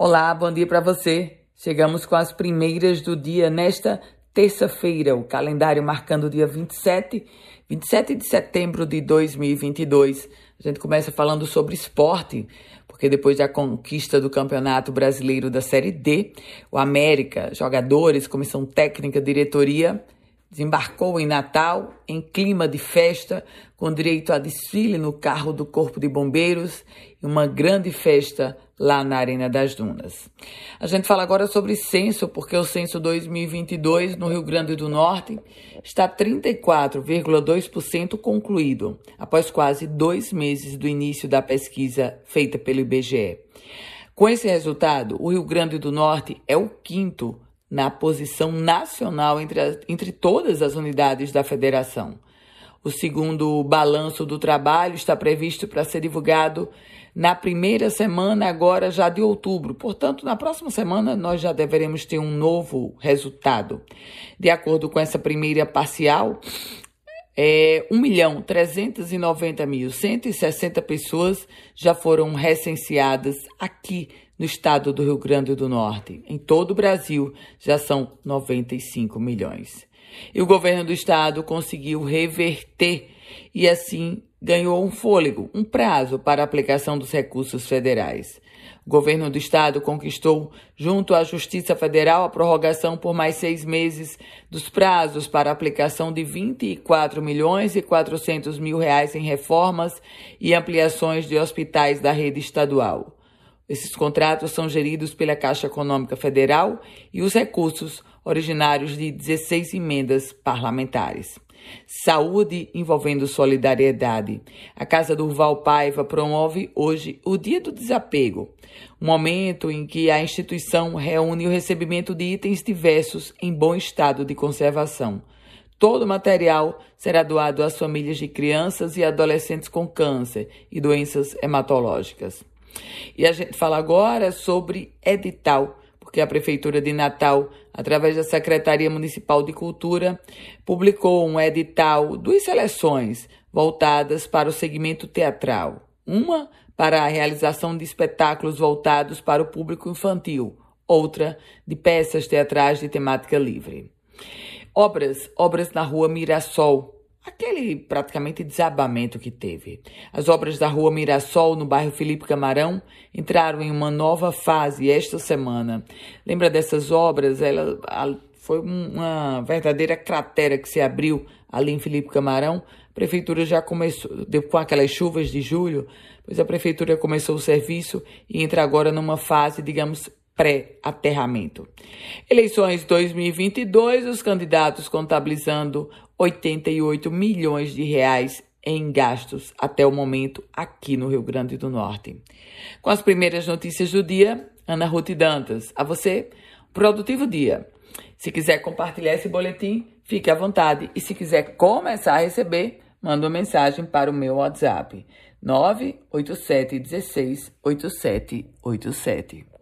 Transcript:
Olá, bom dia para você. Chegamos com as primeiras do dia nesta terça-feira, o calendário marcando o dia 27, 27 de setembro de 2022. A gente começa falando sobre esporte, porque depois da conquista do Campeonato Brasileiro da Série D, o América, jogadores, comissão técnica, diretoria, desembarcou em Natal em clima de festa, com direito a desfile no carro do Corpo de Bombeiros e uma grande festa lá na Arena das Dunas. A gente fala agora sobre censo, porque o censo 2022 no Rio Grande do Norte está 34,2% concluído, após quase dois meses do início da pesquisa feita pelo IBGE. Com esse resultado, o Rio Grande do Norte é o quinto na posição nacional entre, entre todas as unidades da federação. O segundo balanço do trabalho está previsto para ser divulgado na primeira semana, agora já de outubro. Portanto, na próxima semana nós já deveremos ter um novo resultado. De acordo com essa primeira parcial, é, 1 milhão 390 mil 160 pessoas já foram recenseadas aqui no estado do Rio Grande do Norte. Em todo o Brasil já são 95 milhões. E o governo do estado conseguiu reverter e assim ganhou um fôlego, um prazo para a aplicação dos recursos federais. O governo do estado conquistou, junto à Justiça Federal, a prorrogação por mais seis meses dos prazos para aplicação de 24 milhões e 400 mil reais em reformas e ampliações de hospitais da rede estadual. Esses contratos são geridos pela Caixa Econômica Federal e os recursos originários de 16 emendas parlamentares. Saúde envolvendo solidariedade. A Casa do Val Paiva promove hoje o Dia do Desapego, um momento em que a instituição reúne o recebimento de itens diversos em bom estado de conservação. Todo o material será doado às famílias de crianças e adolescentes com câncer e doenças hematológicas. E a gente fala agora sobre edital, porque a Prefeitura de Natal, através da Secretaria Municipal de Cultura, publicou um edital, duas seleções voltadas para o segmento teatral. Uma para a realização de espetáculos voltados para o público infantil, outra de peças teatrais de temática livre. Obras, obras na rua Mirassol, aquele praticamente desabamento que teve. As obras da Rua Mirassol, no bairro Felipe Camarão, entraram em uma nova fase esta semana. Lembra dessas obras? Ela foi uma verdadeira cratera que se abriu ali em Felipe Camarão. A prefeitura já começou, com aquelas chuvas de julho, pois a prefeitura começou o serviço e entra agora numa fase, digamos, pré-aterramento. Eleições 2022, os candidatos contabilizando 88 milhões de reais em gastos até o momento aqui no Rio Grande do Norte. Com as primeiras notícias do dia, Ana Ruth Dantas. A você, produtivo dia. Se quiser compartilhar esse boletim, fique à vontade. E se quiser começar a receber, manda uma mensagem para o meu WhatsApp 987 16 8787.